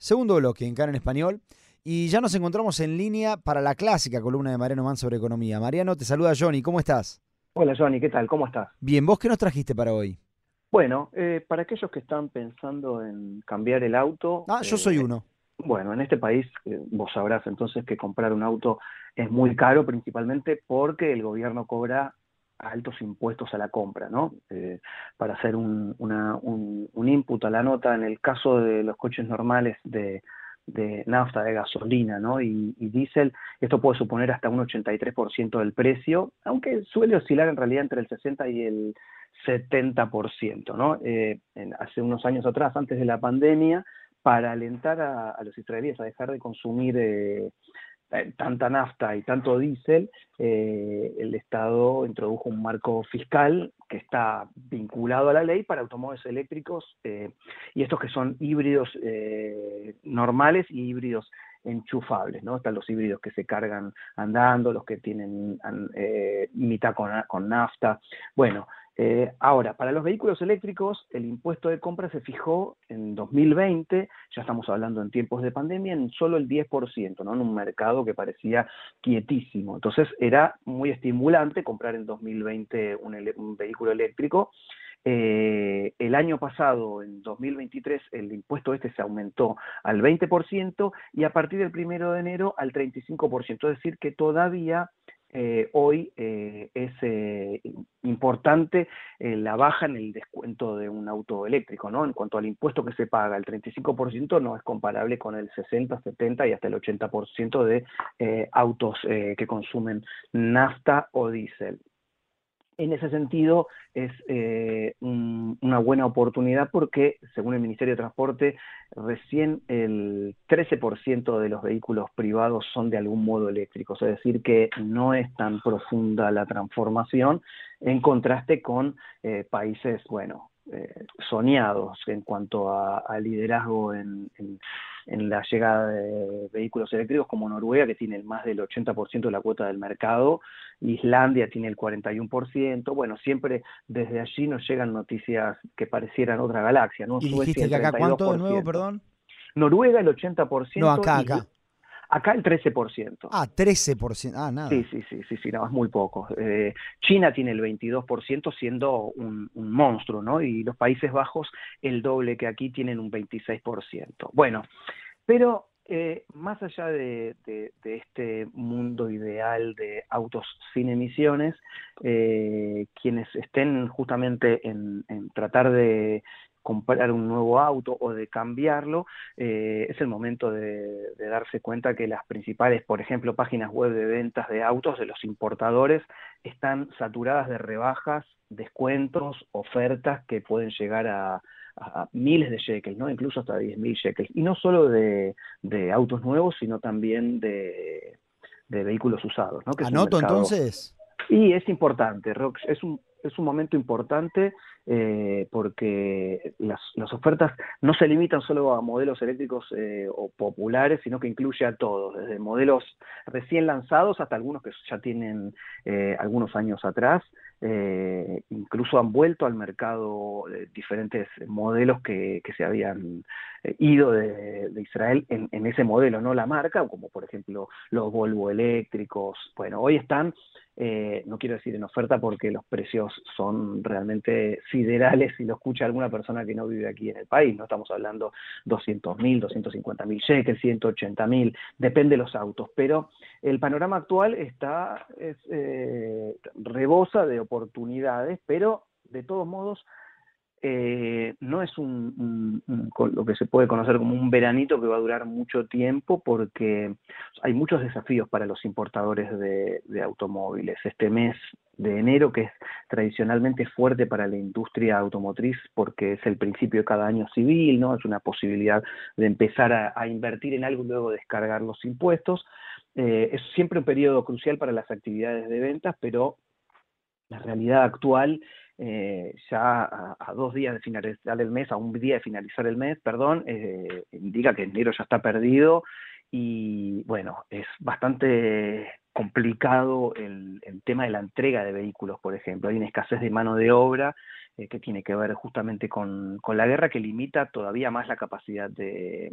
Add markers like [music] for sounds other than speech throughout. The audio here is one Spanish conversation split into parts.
Segundo bloque en Cara en Español. Y ya nos encontramos en línea para la clásica columna de Mariano Man sobre economía. Mariano, te saluda Johnny. ¿Cómo estás? Hola Johnny, ¿qué tal? ¿Cómo estás? Bien, ¿vos qué nos trajiste para hoy? Bueno, eh, para aquellos que están pensando en cambiar el auto... Ah, yo soy eh, uno. Bueno, en este país eh, vos sabrás entonces que comprar un auto es muy caro principalmente porque el gobierno cobra altos impuestos a la compra, ¿no? Eh, para hacer un, un, un, input a la nota, en el caso de los coches normales de, de nafta, de gasolina, ¿no? Y, diésel, esto puede suponer hasta un 83% del precio, aunque suele oscilar en realidad entre el 60 y el 70%, ¿no? Eh, hace unos años atrás, antes de la pandemia, para alentar a, los israelíes a dejar de consumir eh, tanta nafta y tanto diésel, eh, el Estado introdujo un marco fiscal que está vinculado a la ley para automóviles eléctricos eh, y estos que son híbridos eh, normales y híbridos enchufables, ¿no? Están los híbridos que se cargan andando, los que tienen eh, mitad con, con nafta. Bueno, eh, ahora, para los vehículos eléctricos, el impuesto de compra se fijó en 2020, ya estamos hablando en tiempos de pandemia, en solo el 10%, ¿no? en un mercado que parecía quietísimo. Entonces era muy estimulante comprar en 2020 un, vehículo eléctrico. Eh, el año pasado, en 2023, el impuesto este se aumentó al 20% y a partir del primero de enero al 35%, es decir, que todavía eh, hoy eh, es eh, importante eh, la baja en el descuento de un auto eléctrico, ¿no? En cuanto al impuesto que se paga, el 35% no es comparable con el 60, 70 y hasta el 80% de autos que consumen nafta o diésel en ese sentido es eh, un, una buena oportunidad porque, según el Ministerio de Transporte, recién el 13% de los vehículos privados son de algún modo eléctricos, es decir, que no es tan profunda la transformación en contraste con eh, países, bueno, eh, soñados en cuanto a, a liderazgo en, en, en, la llegada de vehículos eléctricos como Noruega, que tiene más del 80% de la cuota del mercado, Islandia tiene el 41%, bueno, siempre desde allí nos llegan noticias que parecieran otra galaxia, ¿no? ¿Y dijiste que acá cuánto de nuevo, perdón? Noruega el 80%. No, acá, acá. Acá el 13%. Ah, 13%. Ah, nada. Sí, sí, sí, sí, sí no, es muy poco. Eh, China tiene el 22% siendo un, un, monstruo, ¿no? Y los Países Bajos el doble que aquí tienen un 26%. Bueno, pero eh, más allá de, de, de, este mundo ideal de autos sin emisiones, eh, quienes estén justamente en, en tratar de comprar un nuevo auto o de cambiarlo, eh, es el momento de, de, darse cuenta que las principales, por ejemplo, páginas web de ventas de autos de los importadores están saturadas de rebajas, descuentos, ofertas que pueden llegar a, a miles de shekels, ¿no? incluso hasta 10.000 shekels. Y no solo de, de, autos nuevos, sino también de, de vehículos usados. ¿no? Que ¿Anoto mercado... entonces? Y es importante, Rox, es un, es un momento importante eh, porque las, las, ofertas no se limitan solo a modelos eléctricos eh, o populares, sino que incluye a todos, desde modelos recién lanzados hasta algunos que ya tienen eh, algunos años atrás. Incluso han vuelto al mercado diferentes modelos que, que se habían ido de, de Israel en, en, ese modelo, no la marca, como por ejemplo los Volvo eléctricos. Bueno, hoy están, eh, no quiero decir en oferta porque los precios son realmente siderales si lo escucha alguna persona que no vive aquí en el país, no estamos hablando 200 mil, 250 mil shekels, 180 mil, depende de los autos, pero el panorama actual está, es, eh, rebosa de oportunidades, pero de todos modos eh, no es un, lo que se puede conocer como un veranito que va a durar mucho tiempo porque hay muchos desafíos para los importadores de, automóviles. Este mes de enero, que es tradicionalmente fuerte para la industria automotriz porque es el principio de cada año civil, ¿no? Es una posibilidad de empezar a, a invertir en algo y luego descargar los impuestos. Eh, es siempre un periodo crucial para las actividades de ventas, pero la realidad actual eh, ya a, a, dos días de finalizar el mes, a un día de finalizar el mes, perdón, eh, indica que enero ya está perdido y bueno, es bastante complicado el, tema de la entrega de vehículos, por ejemplo. Hay una escasez de mano de obra eh, que tiene que ver justamente con, la guerra que limita todavía más la capacidad de,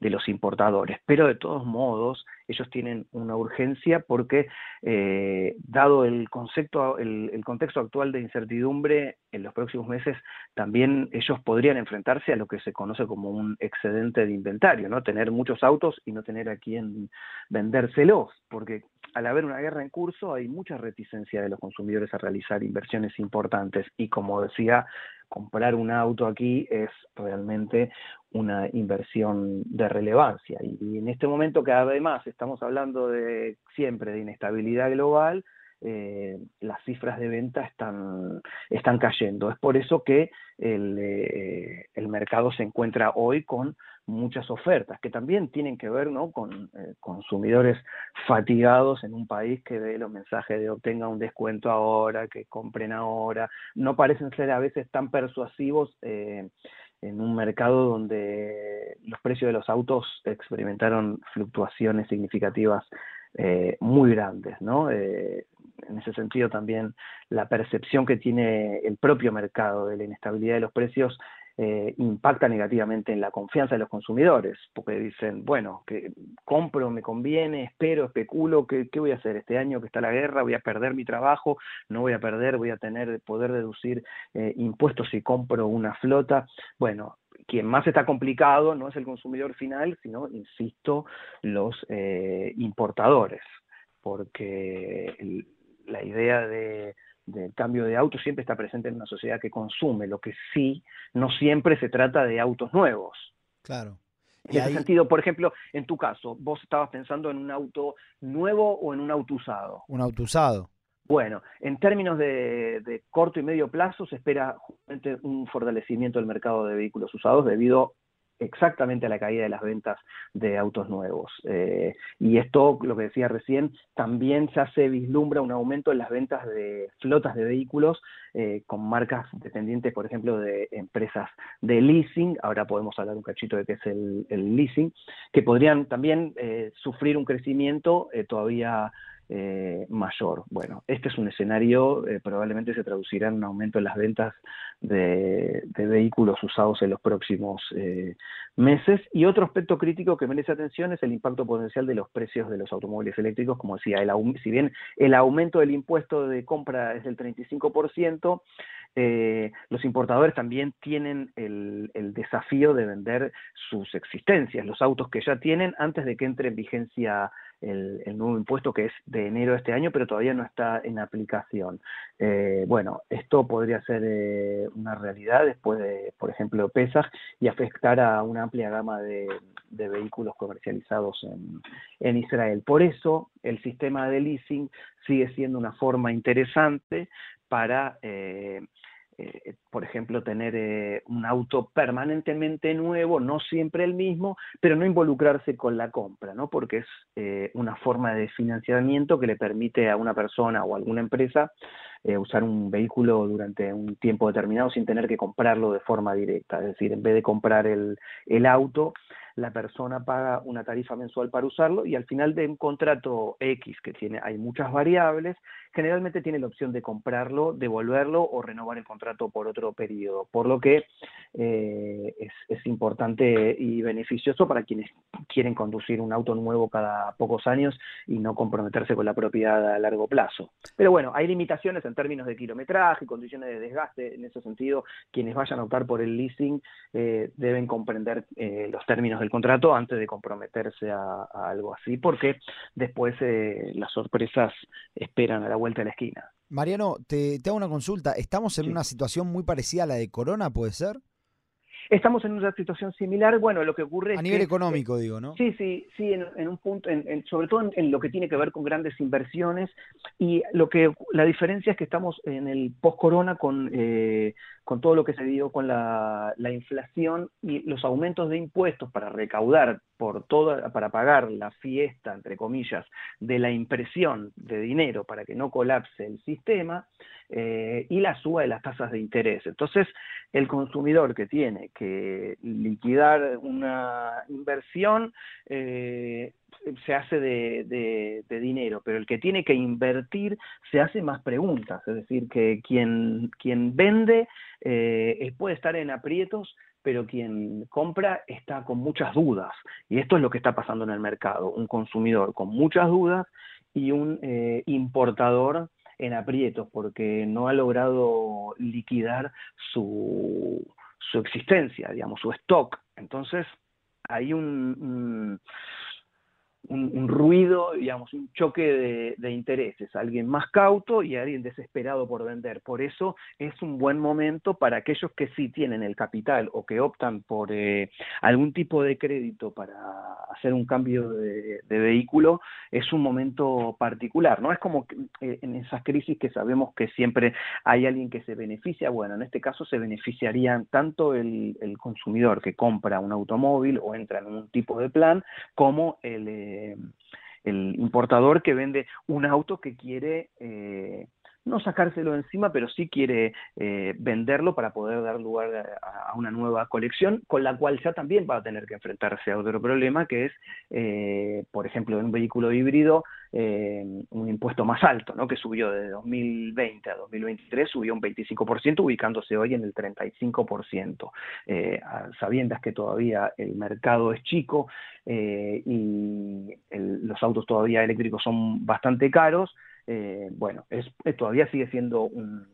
los importadores. Pero de todos modos, ellos tienen una urgencia porque, eh, dado el, concepto, el, contexto actual de incertidumbre, en los próximos meses también ellos podrían enfrentarse a lo que se conoce como un excedente de inventario, ¿no? Tener muchos autos y no tener a quién vendérselos, porque al haber una guerra en curso hay mucha reticencia de los consumidores a realizar inversiones importantes y como decía, comprar un auto aquí es realmente una inversión de relevancia. Y, en este momento que además estamos hablando de siempre de inestabilidad global, eh, las cifras de venta están, están cayendo. Es por eso que el, eh, el mercado se encuentra hoy con muchas ofertas, que también tienen que ver ¿no? con eh, consumidores fatigados en un país que ve los mensajes de obtenga un descuento ahora, que compren ahora, no parecen ser a veces tan persuasivos en un mercado donde los precios de los autos experimentaron fluctuaciones significativas muy grandes, ¿no? En ese sentido también la percepción que tiene el propio mercado de la inestabilidad de los precios eh, impacta negativamente en la confianza de los consumidores, porque dicen, bueno, que compro, me conviene, espero, especulo, ¿qué, voy a hacer este año que está la guerra? ¿Voy a perder mi trabajo? ¿No voy a perder? ¿Voy a tener poder deducir eh, impuestos si compro una flota? Bueno, quien más está complicado no es el consumidor final, sino, insisto, los eh, importadores, porque la idea de del cambio de autos siempre está presente en una sociedad que consume, lo que sí, no siempre se trata de autos nuevos. Claro. En ese sentido, por ejemplo, en tu caso, vos estabas pensando en un auto nuevo o en un auto usado. Un auto usado. Bueno, en términos de, de, corto y medio plazo se espera justamente un fortalecimiento del mercado de vehículos usados debido exactamente a la caída de las ventas de autos nuevos. Eh, y esto, lo que decía recién, también ya se vislumbra un aumento en las ventas de flotas de vehículos eh, con marcas dependientes, por ejemplo, de empresas de leasing, ahora podemos hablar un cachito de qué es el, leasing, que podrían también eh, sufrir un crecimiento todavía eh, mayor. Bueno, este es un escenario, eh, probablemente se traducirá en un aumento en las ventas de, vehículos usados en los próximos eh, meses. Y otro aspecto crítico que merece atención es el impacto potencial de los precios de los automóviles eléctricos. Como decía, si bien el aumento del impuesto de compra es del 35%, los importadores también tienen el, el, desafío de vender sus existencias, los autos que ya tienen antes de que entre en vigencia el, nuevo impuesto que es de enero de este año, pero todavía no está en aplicación. Eh, bueno, esto podría ser eh, una realidad después de, por ejemplo, PESAG y afectar a una amplia gama de, vehículos comercializados en, Israel. Por eso, el sistema de leasing sigue siendo una forma interesante para eh, eh, por ejemplo, tener eh, un auto permanentemente nuevo, no siempre el mismo, pero no involucrarse con la compra, ¿no? Porque es eh, una forma de financiamiento que le permite a una persona o a alguna empresa usar un vehículo durante un tiempo determinado sin tener que comprarlo de forma directa. Es decir, en vez de comprar el, el auto, la persona paga una tarifa mensual para usarlo y al final de un contrato X que tiene, hay muchas variables, generalmente tiene la opción de comprarlo, devolverlo o renovar el contrato por otro periodo, por lo que eh, es, importante y beneficioso para quienes quieren conducir un auto nuevo cada pocos años y no comprometerse con la propiedad a largo plazo. Pero bueno, hay limitaciones en términos de kilometraje, condiciones de desgaste, en ese sentido, quienes vayan a optar por el leasing eh, deben comprender eh, los términos del contrato antes de comprometerse a, algo así, porque después eh, las sorpresas esperan a la vuelta de la esquina. Mariano, te, hago una consulta. ¿Estamos en una situación muy parecida a la de Corona, puede ser? Estamos en una situación similar. Bueno, lo que ocurre a nivel económico, digo, ¿no? Sí, sí, sí, en, un punto, en, sobre todo en, lo que tiene que ver con grandes inversiones y lo que la diferencia es que estamos en el post-corona con eh, con todo lo que se dio con la, inflación y los aumentos de impuestos para recaudar por toda, para pagar la fiesta, entre comillas, de la impresión de dinero para que no colapse el sistema, eh, y la suba de las tasas de interés. Entonces, el consumidor que tiene que liquidar una inversión, eh, se hace de, dinero, pero el que tiene que invertir se hace más preguntas, es decir, que quien, quien vende eh, puede estar en aprietos, pero quien compra está con muchas dudas. Y esto es lo que está pasando en el mercado, un consumidor con muchas dudas y un eh, importador en aprietos porque no ha logrado liquidar su, su existencia, digamos, su stock. Entonces, hay un, ruido, digamos, un choque de, intereses, alguien más cauto y alguien desesperado por vender. Por eso es un buen momento para aquellos que sí tienen el capital o que optan por eh, algún tipo de crédito para hacer un cambio de, vehículo, es un momento particular, ¿no? Es como eh, en esas crisis que sabemos que siempre hay alguien que se beneficia, bueno, en este caso se beneficiarían tanto el, consumidor que compra un automóvil o entra en un tipo de plan, como el... Eh, el importador que vende un auto que quiere eh, no sacárselo encima, pero sí quiere eh, venderlo para poder dar lugar a, una nueva colección, con la cual ya también va a tener que enfrentarse a otro problema, que es, eh, por ejemplo, en un vehículo híbrido, eh, un impuesto más alto, ¿no? que subió de 2020 a 2023, subió un 25%, ubicándose hoy en el 35%, sabiendas que todavía el mercado es chico y los autos todavía eléctricos son bastante caros, eh, bueno, es, eh, todavía sigue siendo un,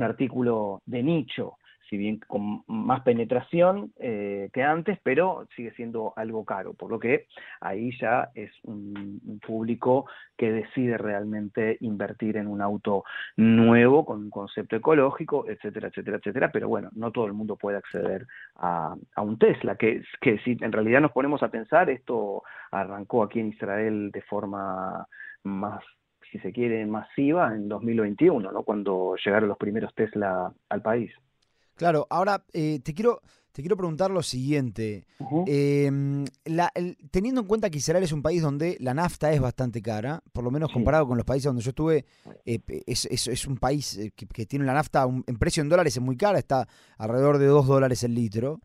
artículo de nicho, si bien con más penetración eh, que antes, pero sigue siendo algo caro, por lo que ahí ya es un, público que decide realmente invertir en un auto nuevo, con un concepto ecológico, etcétera, etcétera, etcétera, pero bueno, no todo el mundo puede acceder a, a un Tesla, que, que si en realidad nos ponemos a pensar, esto arrancó aquí en Israel de forma más si se quiere, masiva en 2021, ¿no? cuando llegaron los primeros Tesla al país. Claro, ahora eh, te quiero te quiero preguntar lo siguiente. Em, teniendo en cuenta que Israel es un país donde la nafta es bastante cara, por lo menos comparado con los países donde yo estuve, eh, es, es, un país eh, que, tiene la nafta en precio en dólares es muy cara, está alrededor de 2 dólares el litro.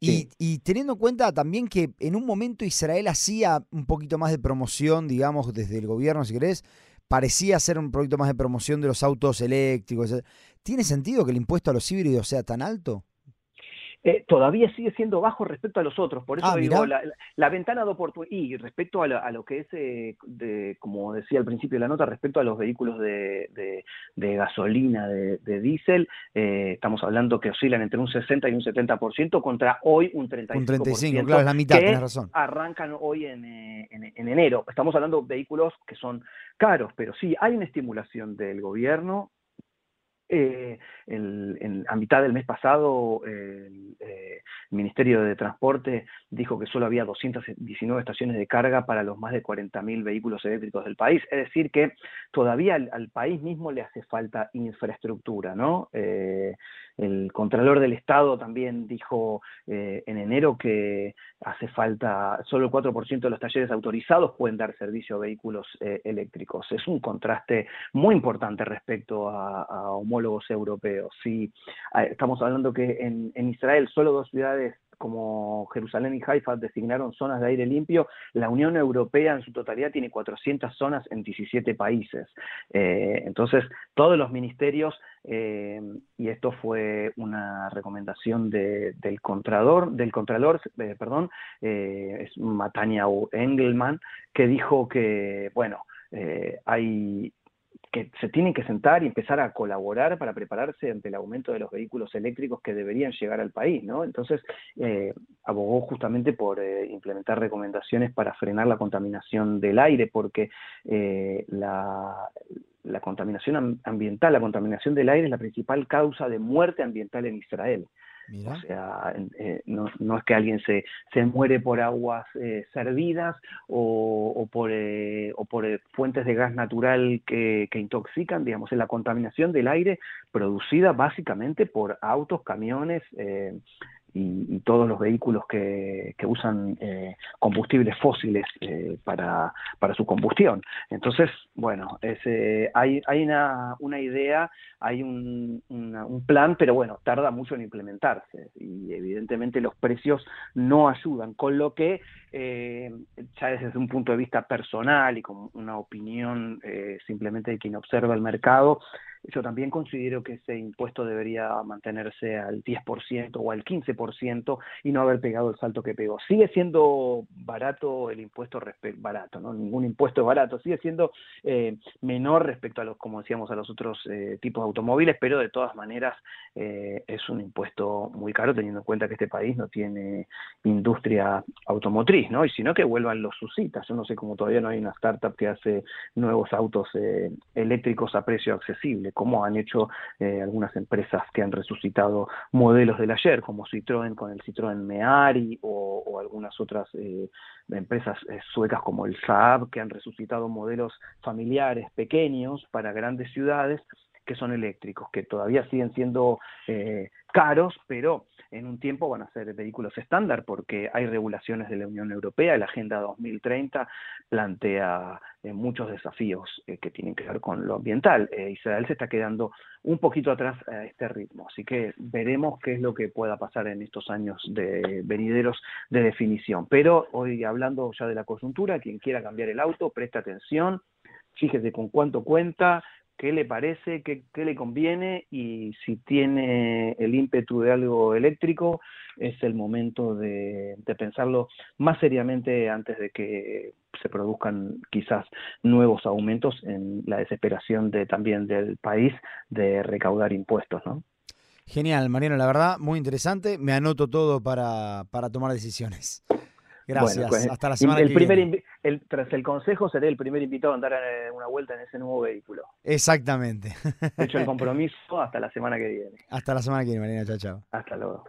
Y, y, teniendo en cuenta también que en un momento Israel hacía un poquito más de promoción, digamos, desde el gobierno, si querés, parecía ser un proyecto más de promoción de los autos eléctricos. ¿Tiene sentido que el impuesto a los híbridos sea tan alto? Eh, todavía sigue siendo bajo respecto a los otros. Por eso ah, digo, la, ventana de oportunidad, y respecto a lo, que es, eh, de, como decía al principio de la nota, respecto a los vehículos de, gasolina, de, diésel, eh, estamos hablando que oscilan entre un 60 y un 70% contra hoy un 35%. Un 35, claro, es la mitad, tienes razón. Arrancan hoy en, en, en enero. Estamos hablando de vehículos que son caros, pero sí, hay una estimulación del gobierno eh, a mitad del mes pasado, el, eh, Ministerio de Transporte dijo que solo había 219 estaciones de carga para los más de 40.000 vehículos eléctricos del país. Es decir, que todavía al, país mismo le hace falta infraestructura, ¿no? Eh, el Contralor del Estado también dijo en enero que hace falta, solo el 4% de los talleres autorizados pueden dar servicio a vehículos eh, eléctricos. Es un contraste muy importante respecto a, homólogos europeos. Sí, estamos hablando que en, en Israel solo dos ciudades como Jerusalén y Haifa designaron zonas de aire limpio, la Unión Europea en su totalidad tiene 400 zonas en 17 países. Eh, entonces, todos los ministerios, eh, y esto fue una recomendación del Contralor, del Contralor eh, perdón, es Matania Engelman, que dijo que, bueno, hay que se tienen que sentar y empezar a colaborar para prepararse ante el aumento de los vehículos eléctricos que deberían llegar al país, ¿no? Entonces, eh, abogó justamente por eh, implementar recomendaciones para frenar la contaminación del aire, porque eh, la, la contaminación ambiental, la contaminación del aire es la principal causa de muerte ambiental en Israel. O sea, eh, no, no, es que alguien se, se muere por aguas eh, servidas o, o por, eh, o por fuentes de gas natural que, que, intoxican, digamos, es la contaminación del aire producida básicamente por autos, camiones y, todos los vehículos que, usan eh, combustibles fósiles eh, para, para, su combustión. Entonces, bueno, ese, hay, hay una, una, idea, hay un, un, plan, pero bueno, tarda mucho en implementarse y evidentemente los precios no ayudan, con lo que eh, ya desde un punto de vista personal y con una opinión simplemente de quien observa el mercado, yo también considero que ese impuesto debería mantenerse al 10% o al 15% y no haber pegado el salto que pegó. Sigue siendo barato el impuesto barato, ¿no? Ningún impuesto es barato, sigue siendo eh, menor respecto a los, como decíamos, a los otros eh, tipos de automóviles, pero de todas maneras eh, es un impuesto muy caro teniendo en cuenta que este país no tiene industria automotriz, ¿no? Y si no que vuelvan los susitas. Yo no sé cómo todavía no hay una startup que hace nuevos autos eléctricos a precio accesible como han hecho eh, algunas empresas que han resucitado modelos del ayer, como Citroën con el Citroën Meari o, algunas otras eh, empresas eh, suecas como el Saab, que han resucitado modelos familiares pequeños para grandes ciudades que son eléctricos, que todavía siguen siendo caros, pero en un tiempo van a ser vehículos estándar porque hay regulaciones de la Unión Europea, la Agenda 2030 plantea eh, muchos desafíos eh, que tienen que ver con lo ambiental. Eh, Israel se está quedando un poquito atrás a este ritmo, así que veremos qué es lo que pueda pasar en estos años de venideros de definición. Pero hoy hablando ya de la coyuntura, quien quiera cambiar el auto, preste atención, fíjese con cuánto cuenta, qué le parece, qué, le conviene y si tiene el ímpetu de algo eléctrico, es el momento de, pensarlo más seriamente antes de que se produzcan quizás nuevos aumentos en la desesperación de también del país de recaudar impuestos, ¿no? Genial, Mariano, la verdad, muy interesante. Me anoto todo para, para tomar decisiones. Gracias. Pues, Hasta la semana el que primer viene. El, tras el consejo, seré el primer invitado a andar eh, una vuelta en ese nuevo vehículo. Exactamente. Hecho el [laughs] compromiso hasta la semana que viene. Hasta la semana que viene, Marina. Chao, chao. Hasta luego.